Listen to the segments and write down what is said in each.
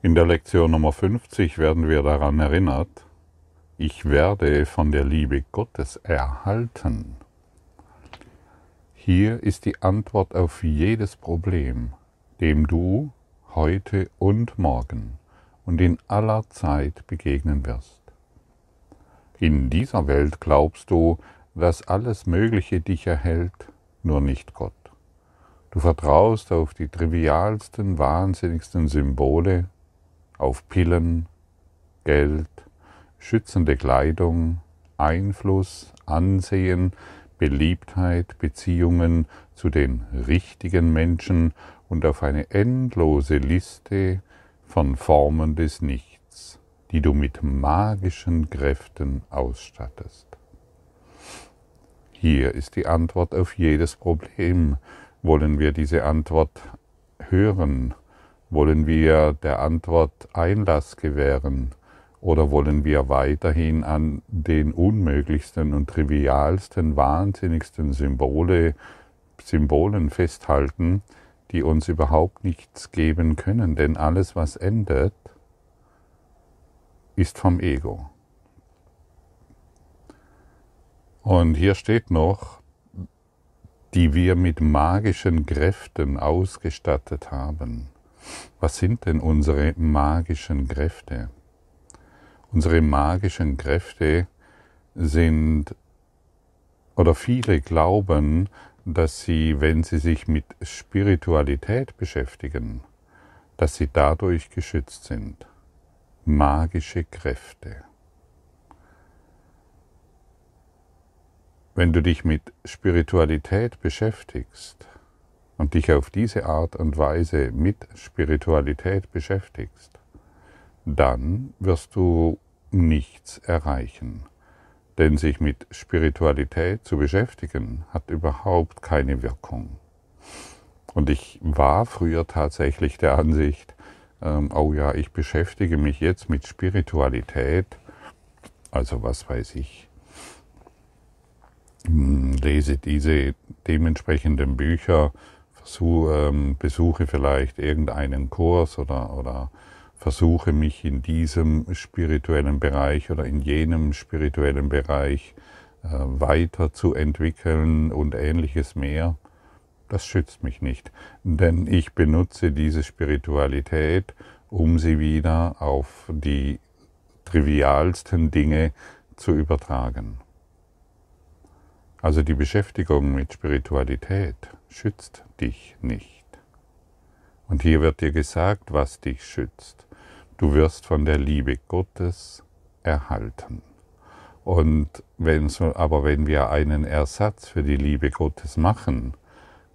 In der Lektion Nummer 50 werden wir daran erinnert, ich werde von der Liebe Gottes erhalten. Hier ist die Antwort auf jedes Problem, dem du heute und morgen und in aller Zeit begegnen wirst. In dieser Welt glaubst du, dass alles Mögliche dich erhält, nur nicht Gott. Du vertraust auf die trivialsten, wahnsinnigsten Symbole, auf Pillen, Geld, schützende Kleidung, Einfluss, Ansehen, Beliebtheit, Beziehungen zu den richtigen Menschen und auf eine endlose Liste von Formen des Nichts, die du mit magischen Kräften ausstattest. Hier ist die Antwort auf jedes Problem. Wollen wir diese Antwort hören? Wollen wir der Antwort Einlass gewähren? Oder wollen wir weiterhin an den unmöglichsten und trivialsten, wahnsinnigsten Symbole, Symbolen festhalten, die uns überhaupt nichts geben können? Denn alles, was endet, ist vom Ego. Und hier steht noch, die wir mit magischen Kräften ausgestattet haben. Was sind denn unsere magischen Kräfte? Unsere magischen Kräfte sind, oder viele glauben, dass sie, wenn sie sich mit Spiritualität beschäftigen, dass sie dadurch geschützt sind. Magische Kräfte. Wenn du dich mit Spiritualität beschäftigst und dich auf diese Art und Weise mit Spiritualität beschäftigst, dann wirst du nichts erreichen. Denn sich mit Spiritualität zu beschäftigen, hat überhaupt keine Wirkung. Und ich war früher tatsächlich der Ansicht, ähm, oh ja, ich beschäftige mich jetzt mit Spiritualität, also was weiß ich, hm, lese diese dementsprechenden Bücher, versuche, ähm, besuche vielleicht irgendeinen Kurs oder, oder versuche mich in diesem spirituellen Bereich oder in jenem spirituellen Bereich äh, weiterzuentwickeln und ähnliches mehr, das schützt mich nicht. Denn ich benutze diese Spiritualität, um sie wieder auf die trivialsten Dinge zu übertragen. Also die Beschäftigung mit Spiritualität schützt dich nicht. Und hier wird dir gesagt, was dich schützt. Du wirst von der Liebe Gottes erhalten. Und wenn aber wenn wir einen Ersatz für die Liebe Gottes machen,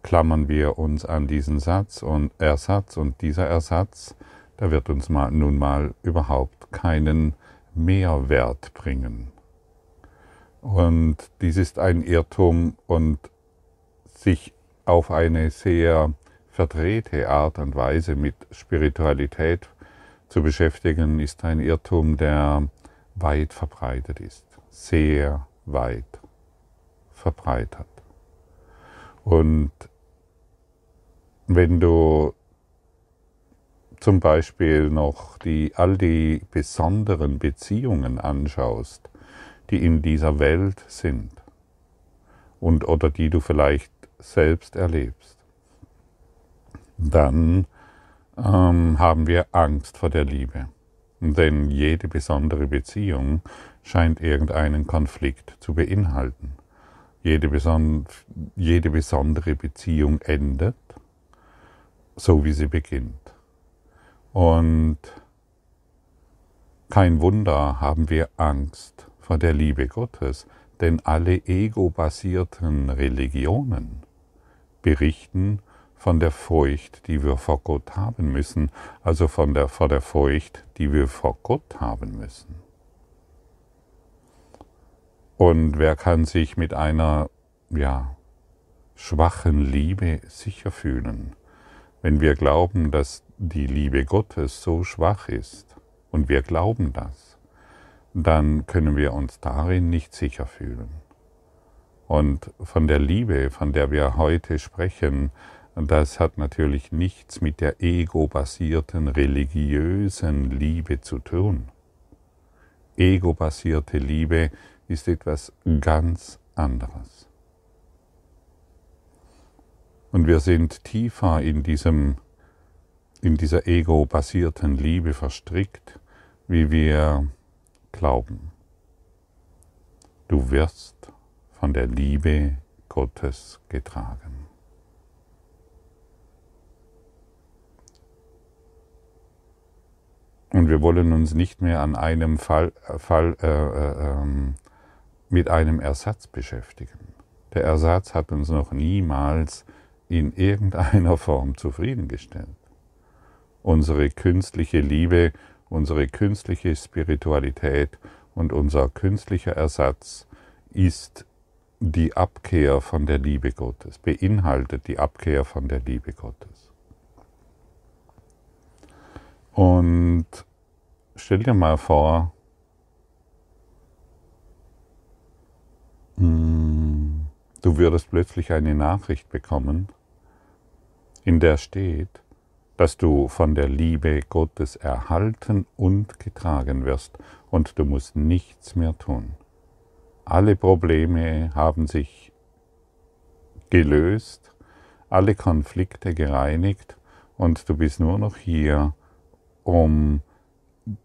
klammern wir uns an diesen Satz und Ersatz und dieser Ersatz, der wird uns mal, nun mal überhaupt keinen Mehrwert bringen. Und dies ist ein Irrtum und sich auf eine sehr verdrehte Art und Weise mit Spiritualität zu beschäftigen, ist ein Irrtum, der weit verbreitet ist, sehr weit verbreitet. Und wenn du zum Beispiel noch die, all die besonderen Beziehungen anschaust, die in dieser Welt sind und oder die du vielleicht selbst erlebst, dann ähm, haben wir Angst vor der Liebe. Denn jede besondere Beziehung scheint irgendeinen Konflikt zu beinhalten. Jede, beson jede besondere Beziehung endet, so wie sie beginnt. Und kein Wunder haben wir Angst vor der Liebe Gottes, denn alle ego-basierten Religionen berichten von der Furcht, die wir vor Gott haben müssen, also von der, vor der Furcht, die wir vor Gott haben müssen. Und wer kann sich mit einer, ja, schwachen Liebe sicher fühlen, wenn wir glauben, dass die Liebe Gottes so schwach ist, und wir glauben das, dann können wir uns darin nicht sicher fühlen. Und von der Liebe, von der wir heute sprechen, das hat natürlich nichts mit der ego-basierten religiösen Liebe zu tun. Ego-basierte Liebe ist etwas ganz anderes. Und wir sind tiefer in, diesem, in dieser ego-basierten Liebe verstrickt, wie wir glauben. Du wirst von der Liebe Gottes getragen. Und wir wollen uns nicht mehr an einem Fall, Fall äh, äh, ähm, mit einem Ersatz beschäftigen. Der Ersatz hat uns noch niemals in irgendeiner Form zufriedengestellt. Unsere künstliche Liebe, unsere künstliche Spiritualität und unser künstlicher Ersatz ist die Abkehr von der Liebe Gottes, beinhaltet die Abkehr von der Liebe Gottes. Und stell dir mal vor, hm, du würdest plötzlich eine Nachricht bekommen, in der steht, dass du von der Liebe Gottes erhalten und getragen wirst und du musst nichts mehr tun. Alle Probleme haben sich gelöst, alle Konflikte gereinigt und du bist nur noch hier, um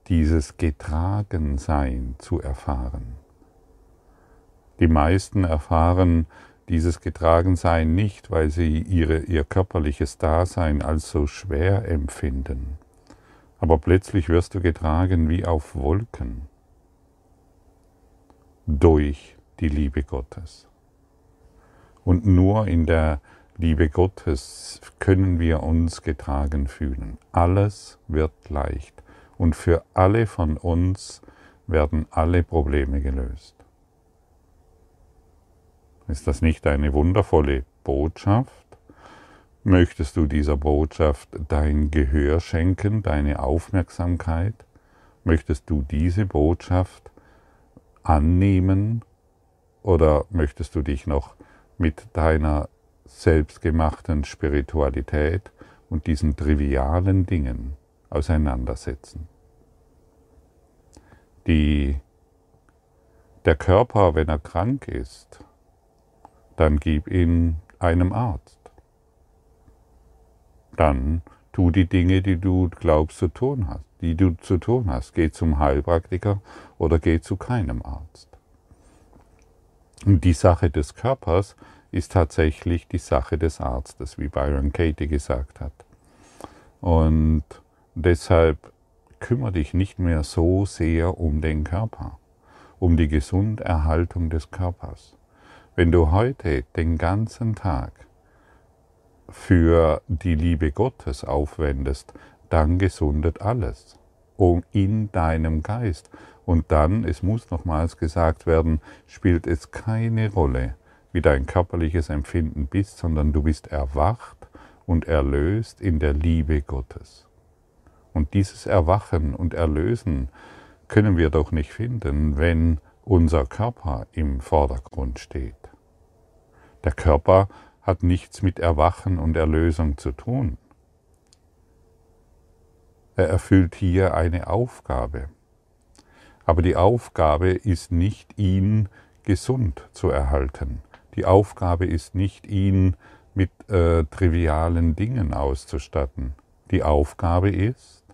dieses Getragensein zu erfahren. Die meisten erfahren dieses Getragensein nicht, weil sie ihre, ihr körperliches Dasein als so schwer empfinden. Aber plötzlich wirst du getragen wie auf Wolken durch die Liebe Gottes. Und nur in der Liebe Gottes können wir uns getragen fühlen. Alles wird leicht und für alle von uns werden alle Probleme gelöst. Ist das nicht eine wundervolle Botschaft? Möchtest du dieser Botschaft dein Gehör schenken, deine Aufmerksamkeit? Möchtest du diese Botschaft annehmen oder möchtest du dich noch mit deiner selbstgemachten Spiritualität und diesen trivialen Dingen auseinandersetzen? Die, der Körper, wenn er krank ist, dann gib ihn einem Arzt. Dann tu die Dinge, die du glaubst zu tun hast, die du zu tun hast. Geh zum Heilpraktiker oder geh zu keinem Arzt. Und die Sache des Körpers ist tatsächlich die Sache des Arztes, wie Byron Katie gesagt hat. Und deshalb kümmere dich nicht mehr so sehr um den Körper, um die Gesunderhaltung des Körpers. Wenn du heute den ganzen Tag für die Liebe Gottes aufwendest, dann gesundet alles in deinem Geist. Und dann, es muss nochmals gesagt werden, spielt es keine Rolle, wie dein körperliches Empfinden bist, sondern du bist erwacht und erlöst in der Liebe Gottes. Und dieses Erwachen und Erlösen können wir doch nicht finden, wenn unser Körper im Vordergrund steht. Der Körper hat nichts mit Erwachen und Erlösung zu tun. Er erfüllt hier eine Aufgabe. Aber die Aufgabe ist nicht, ihn gesund zu erhalten. Die Aufgabe ist nicht, ihn mit äh, trivialen Dingen auszustatten. Die Aufgabe ist,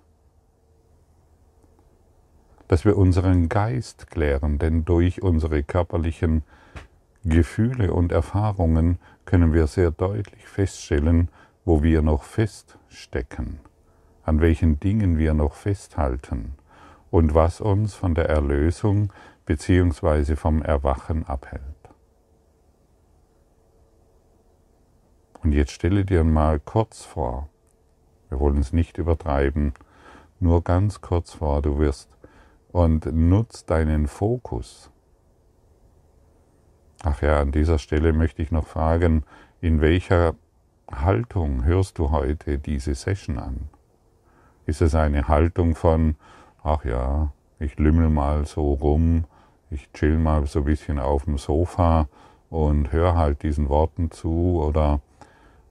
dass wir unseren Geist klären, denn durch unsere körperlichen Gefühle und Erfahrungen können wir sehr deutlich feststellen, wo wir noch feststecken, an welchen Dingen wir noch festhalten und was uns von der Erlösung bzw. vom Erwachen abhält. Und jetzt stelle dir mal kurz vor, wir wollen es nicht übertreiben, nur ganz kurz vor, du wirst und nutzt deinen Fokus Ach ja, an dieser Stelle möchte ich noch fragen, in welcher Haltung hörst du heute diese Session an? Ist es eine Haltung von, ach ja, ich lümmel mal so rum, ich chill mal so ein bisschen auf dem Sofa und höre halt diesen Worten zu oder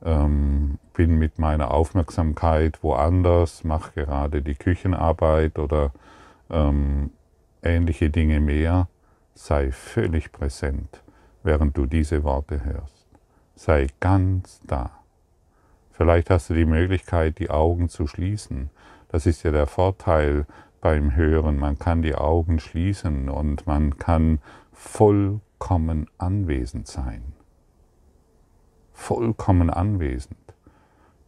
ähm, bin mit meiner Aufmerksamkeit woanders, mache gerade die Küchenarbeit oder ähm, ähnliche Dinge mehr, sei völlig präsent, während du diese Worte hörst. Sei ganz da. Vielleicht hast du die Möglichkeit, die Augen zu schließen. Das ist ja der Vorteil beim Hören. Man kann die Augen schließen und man kann vollkommen anwesend sein. Vollkommen anwesend.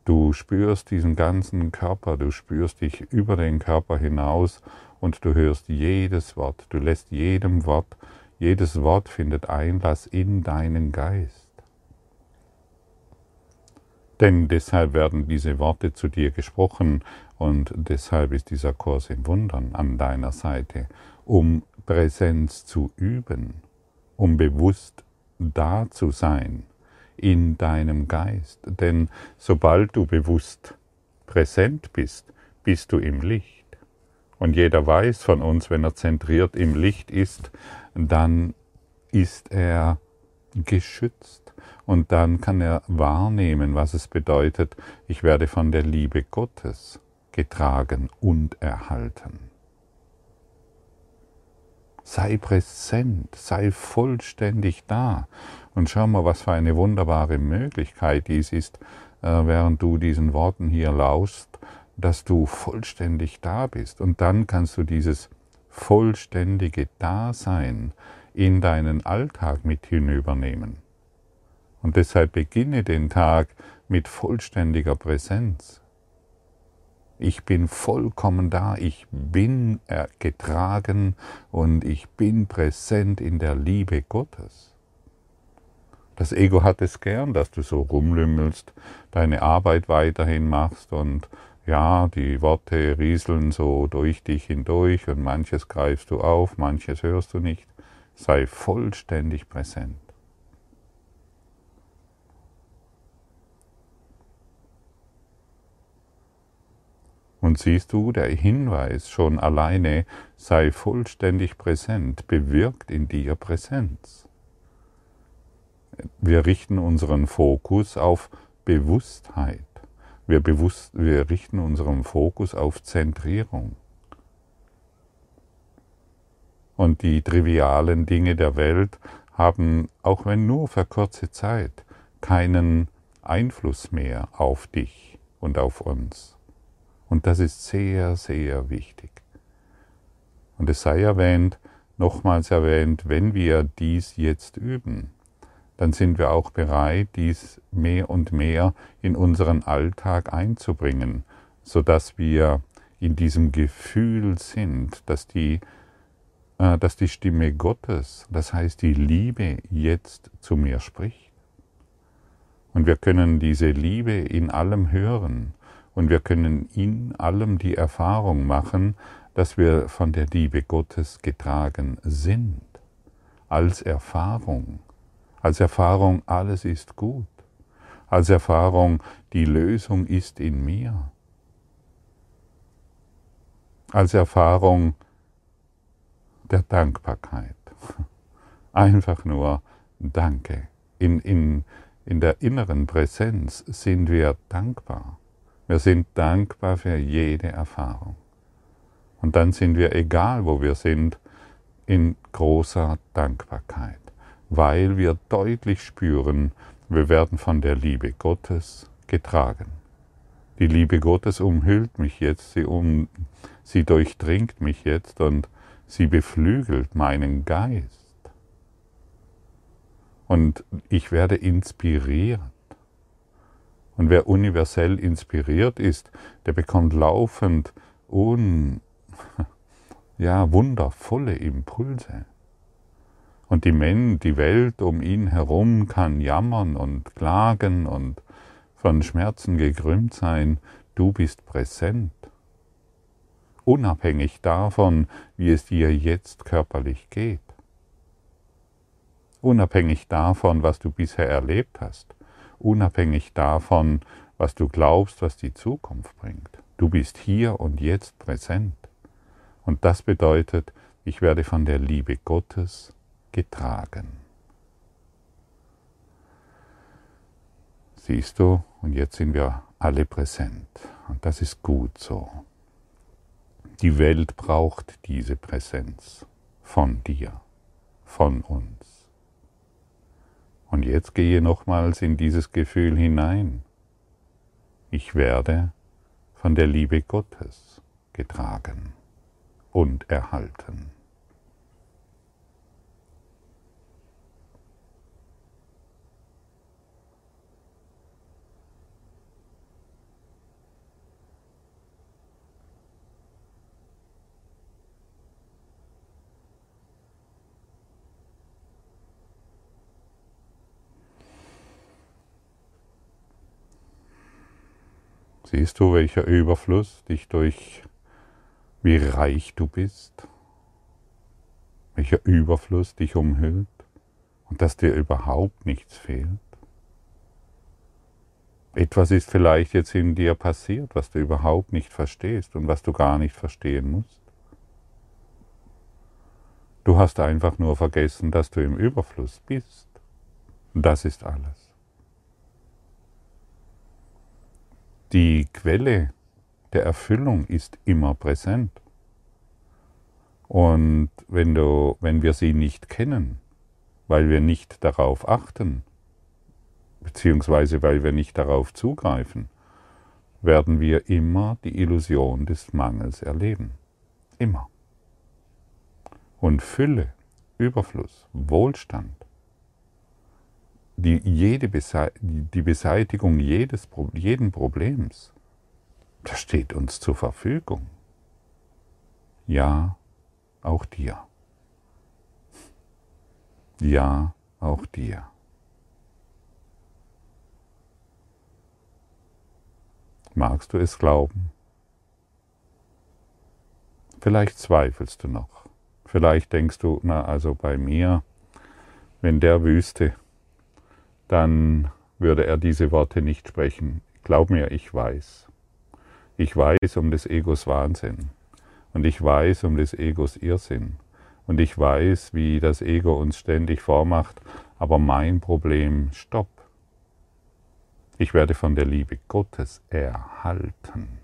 Du spürst diesen ganzen Körper, du spürst dich über den Körper hinaus und du hörst jedes Wort, du lässt jedem Wort, jedes Wort findet Einlass in deinen Geist. Denn deshalb werden diese Worte zu dir gesprochen und deshalb ist dieser Kurs im Wundern an deiner Seite, um Präsenz zu üben, um bewusst da zu sein in deinem Geist. Denn sobald du bewusst präsent bist, bist du im Licht. Und jeder weiß von uns, wenn er zentriert im Licht ist, dann ist er geschützt. Und dann kann er wahrnehmen, was es bedeutet, ich werde von der Liebe Gottes getragen und erhalten. Sei präsent, sei vollständig da. Und schau mal, was für eine wunderbare Möglichkeit dies ist, äh, während du diesen Worten hier lauschst, dass du vollständig da bist. Und dann kannst du dieses vollständige Dasein in deinen Alltag mit hinübernehmen. Und deshalb beginne den Tag mit vollständiger Präsenz. Ich bin vollkommen da, ich bin getragen und ich bin präsent in der Liebe Gottes. Das Ego hat es gern, dass du so rumlümmelst, deine Arbeit weiterhin machst und ja, die Worte rieseln so durch dich hindurch und manches greifst du auf, manches hörst du nicht. Sei vollständig präsent. Und siehst du, der Hinweis schon alleine, sei vollständig präsent, bewirkt in dir Präsenz. Wir richten unseren Fokus auf Bewusstheit. Wir, bewusst, wir richten unseren Fokus auf Zentrierung. Und die trivialen Dinge der Welt haben, auch wenn nur für kurze Zeit, keinen Einfluss mehr auf dich und auf uns. Und das ist sehr, sehr wichtig. Und es sei erwähnt, nochmals erwähnt, wenn wir dies jetzt üben, dann sind wir auch bereit, dies mehr und mehr in unseren Alltag einzubringen, sodass wir in diesem Gefühl sind, dass die, äh, dass die Stimme Gottes, das heißt die Liebe, jetzt zu mir spricht. Und wir können diese Liebe in allem hören und wir können in allem die Erfahrung machen, dass wir von der Liebe Gottes getragen sind, als Erfahrung als Erfahrung, alles ist gut, als Erfahrung, die Lösung ist in mir, als Erfahrung der Dankbarkeit. Einfach nur Danke. In, in, in der inneren Präsenz sind wir dankbar. Wir sind dankbar für jede Erfahrung. Und dann sind wir, egal wo wir sind, in großer Dankbarkeit weil wir deutlich spüren, wir werden von der Liebe Gottes getragen. Die Liebe Gottes umhüllt mich jetzt, sie, um, sie durchdringt mich jetzt und sie beflügelt meinen Geist. Und ich werde inspiriert. Und wer universell inspiriert ist, der bekommt laufend un, ja, wundervolle Impulse. Und die, Men die Welt um ihn herum kann jammern und klagen und von Schmerzen gekrümmt sein. Du bist präsent. Unabhängig davon, wie es dir jetzt körperlich geht. Unabhängig davon, was du bisher erlebt hast. Unabhängig davon, was du glaubst, was die Zukunft bringt. Du bist hier und jetzt präsent. Und das bedeutet, ich werde von der Liebe Gottes getragen. Siehst du, und jetzt sind wir alle präsent. Und das ist gut so. Die Welt braucht diese Präsenz von dir, von uns. Und jetzt gehe nochmals in dieses Gefühl hinein. Ich werde von der Liebe Gottes getragen und erhalten. Siehst du, welcher Überfluss dich durch, wie reich du bist, welcher Überfluss dich umhüllt und dass dir überhaupt nichts fehlt? Etwas ist vielleicht jetzt in dir passiert, was du überhaupt nicht verstehst und was du gar nicht verstehen musst. Du hast einfach nur vergessen, dass du im Überfluss bist. Das ist alles. Die Quelle der Erfüllung ist immer präsent. Und wenn, du, wenn wir sie nicht kennen, weil wir nicht darauf achten, beziehungsweise weil wir nicht darauf zugreifen, werden wir immer die Illusion des Mangels erleben. Immer. Und Fülle, Überfluss, Wohlstand die, jede Bese die Beseitigung jedes, jeden Problems, das steht uns zur Verfügung. Ja, auch dir. Ja, auch dir. Magst du es glauben? Vielleicht zweifelst du noch. Vielleicht denkst du, na also bei mir, wenn der wüsste, dann würde er diese Worte nicht sprechen. Glaub mir, ich weiß. Ich weiß um des Egos Wahnsinn. Und ich weiß um des Egos Irrsinn. Und ich weiß, wie das Ego uns ständig vormacht, aber mein Problem, stopp. Ich werde von der Liebe Gottes erhalten.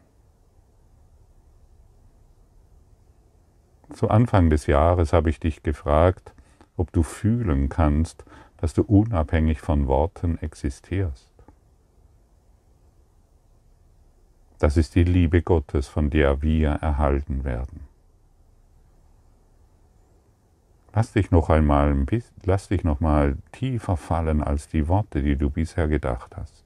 Zu Anfang des Jahres habe ich dich gefragt, ob du fühlen kannst, dass du unabhängig von Worten existierst. Das ist die Liebe Gottes, von der wir erhalten werden. Lass dich noch einmal, lass dich noch mal tiefer fallen als die Worte, die du bisher gedacht hast.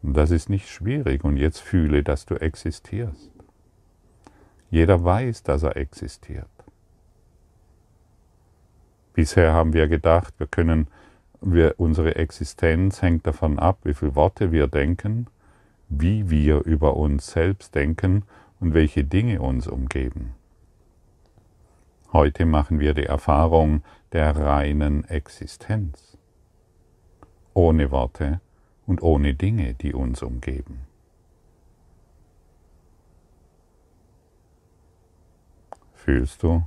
Das ist nicht schwierig und jetzt fühle, dass du existierst. Jeder weiß, dass er existiert. Bisher haben wir gedacht, wir können, wir, unsere Existenz hängt davon ab, wie viele Worte wir denken, wie wir über uns selbst denken und welche Dinge uns umgeben. Heute machen wir die Erfahrung der reinen Existenz, ohne Worte und ohne Dinge, die uns umgeben. Fühlst du,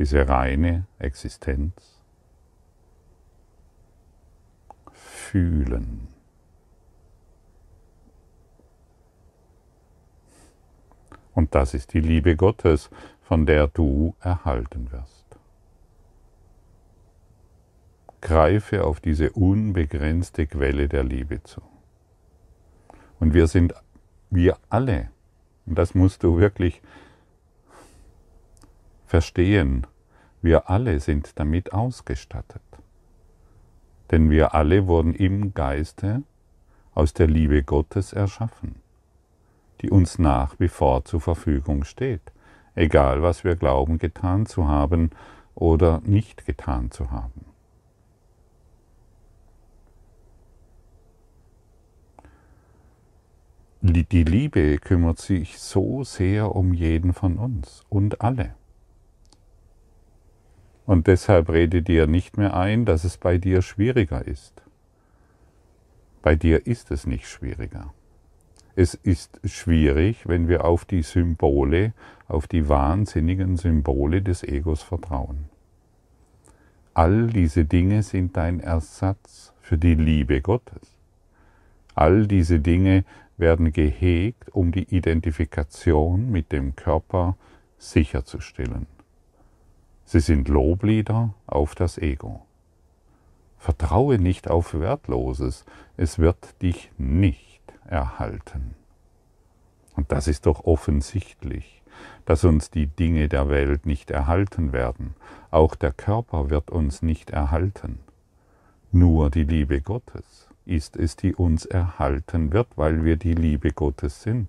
diese reine Existenz fühlen. Und das ist die Liebe Gottes, von der du erhalten wirst. Greife auf diese unbegrenzte Quelle der Liebe zu. Und wir sind, wir alle, und das musst du wirklich verstehen, wir alle sind damit ausgestattet. Denn wir alle wurden im Geiste aus der Liebe Gottes erschaffen, die uns nach wie vor zur Verfügung steht, egal was wir glauben getan zu haben oder nicht getan zu haben. Die Liebe kümmert sich so sehr um jeden von uns und alle. Und deshalb rede dir nicht mehr ein, dass es bei dir schwieriger ist. Bei dir ist es nicht schwieriger. Es ist schwierig, wenn wir auf die Symbole, auf die wahnsinnigen Symbole des Egos vertrauen. All diese Dinge sind dein Ersatz für die Liebe Gottes. All diese Dinge werden gehegt, um die Identifikation mit dem Körper sicherzustellen. Sie sind Loblieder auf das Ego. Vertraue nicht auf Wertloses, es wird dich nicht erhalten. Und das ist doch offensichtlich, dass uns die Dinge der Welt nicht erhalten werden. Auch der Körper wird uns nicht erhalten. Nur die Liebe Gottes ist es, die uns erhalten wird, weil wir die Liebe Gottes sind.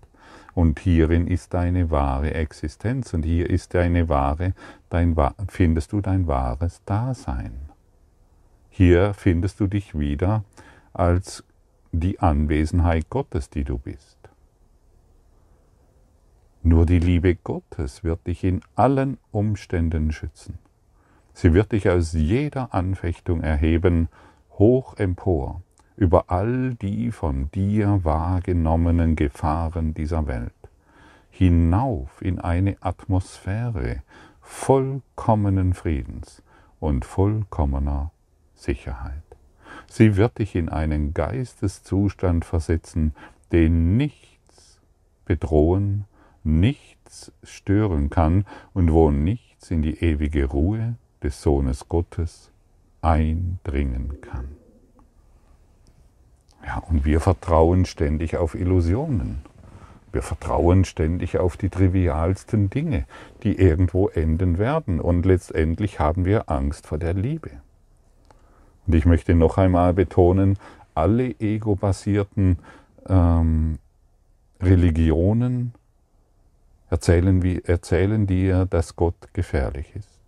Und hierin ist deine wahre Existenz und hier ist deine wahre, dein, findest du dein wahres Dasein. Hier findest du dich wieder als die Anwesenheit Gottes, die du bist. Nur die Liebe Gottes wird dich in allen Umständen schützen. Sie wird dich aus jeder Anfechtung erheben, hoch empor, über all die von dir wahrgenommenen Gefahren dieser Welt, hinauf in eine Atmosphäre vollkommenen Friedens und vollkommener Sicherheit. Sie wird dich in einen Geisteszustand versetzen, den nichts bedrohen, nichts stören kann und wo nichts in die ewige Ruhe des Sohnes Gottes eindringen kann. Ja, und wir vertrauen ständig auf Illusionen. Wir vertrauen ständig auf die trivialsten Dinge, die irgendwo enden werden. Und letztendlich haben wir Angst vor der Liebe. Und ich möchte noch einmal betonen, alle ego-basierten ähm, Religionen erzählen, wie, erzählen dir, dass Gott gefährlich ist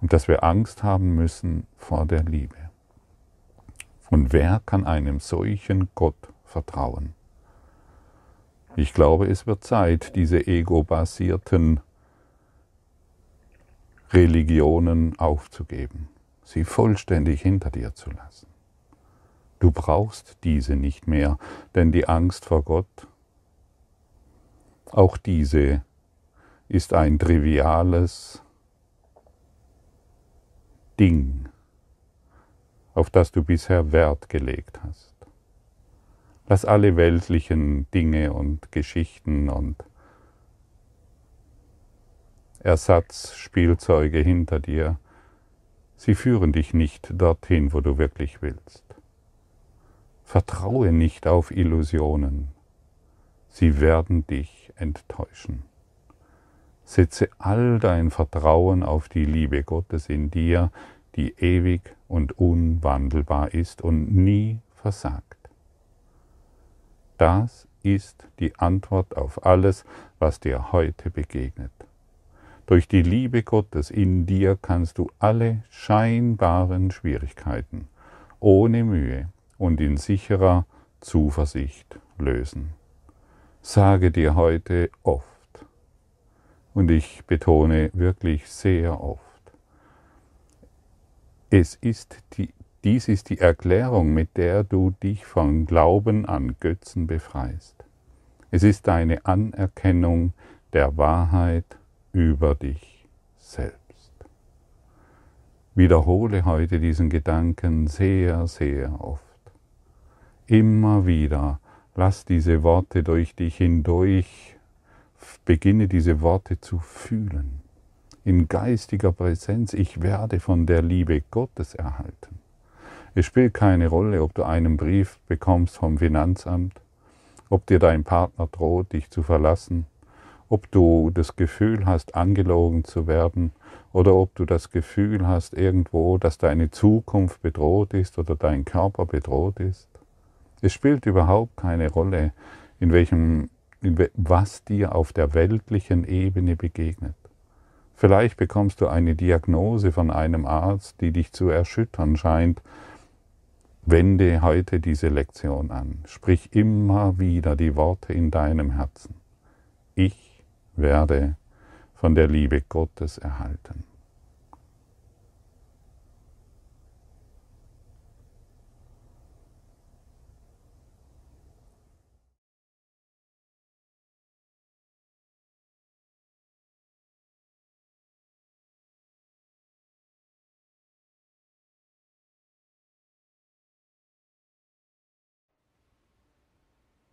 und dass wir Angst haben müssen vor der Liebe. Und wer kann einem solchen Gott vertrauen? Ich glaube, es wird Zeit, diese ego-basierten Religionen aufzugeben, sie vollständig hinter dir zu lassen. Du brauchst diese nicht mehr, denn die Angst vor Gott auch diese ist ein triviales Ding, auf das du bisher Wert gelegt hast. Lass alle weltlichen Dinge und Geschichten und Ersatzspielzeuge hinter dir. Sie führen dich nicht dorthin, wo du wirklich willst. Vertraue nicht auf Illusionen. Sie werden dich enttäuschen. Setze all dein Vertrauen auf die Liebe Gottes in dir, die ewig und unwandelbar ist und nie versagt. Das ist die Antwort auf alles, was dir heute begegnet. Durch die Liebe Gottes in dir kannst du alle scheinbaren Schwierigkeiten ohne Mühe und in sicherer Zuversicht lösen sage dir heute oft, und ich betone wirklich sehr oft, es ist die, dies ist die Erklärung, mit der du dich vom Glauben an Götzen befreist. Es ist deine Anerkennung der Wahrheit über dich selbst. Wiederhole heute diesen Gedanken sehr, sehr oft. Immer wieder Lass diese Worte durch dich hindurch, beginne diese Worte zu fühlen. In geistiger Präsenz, ich werde von der Liebe Gottes erhalten. Es spielt keine Rolle, ob du einen Brief bekommst vom Finanzamt, ob dir dein Partner droht, dich zu verlassen, ob du das Gefühl hast, angelogen zu werden, oder ob du das Gefühl hast irgendwo, dass deine Zukunft bedroht ist oder dein Körper bedroht ist. Es spielt überhaupt keine Rolle, in welchem, in was dir auf der weltlichen Ebene begegnet. Vielleicht bekommst du eine Diagnose von einem Arzt, die dich zu erschüttern scheint. Wende heute diese Lektion an. Sprich immer wieder die Worte in deinem Herzen. Ich werde von der Liebe Gottes erhalten.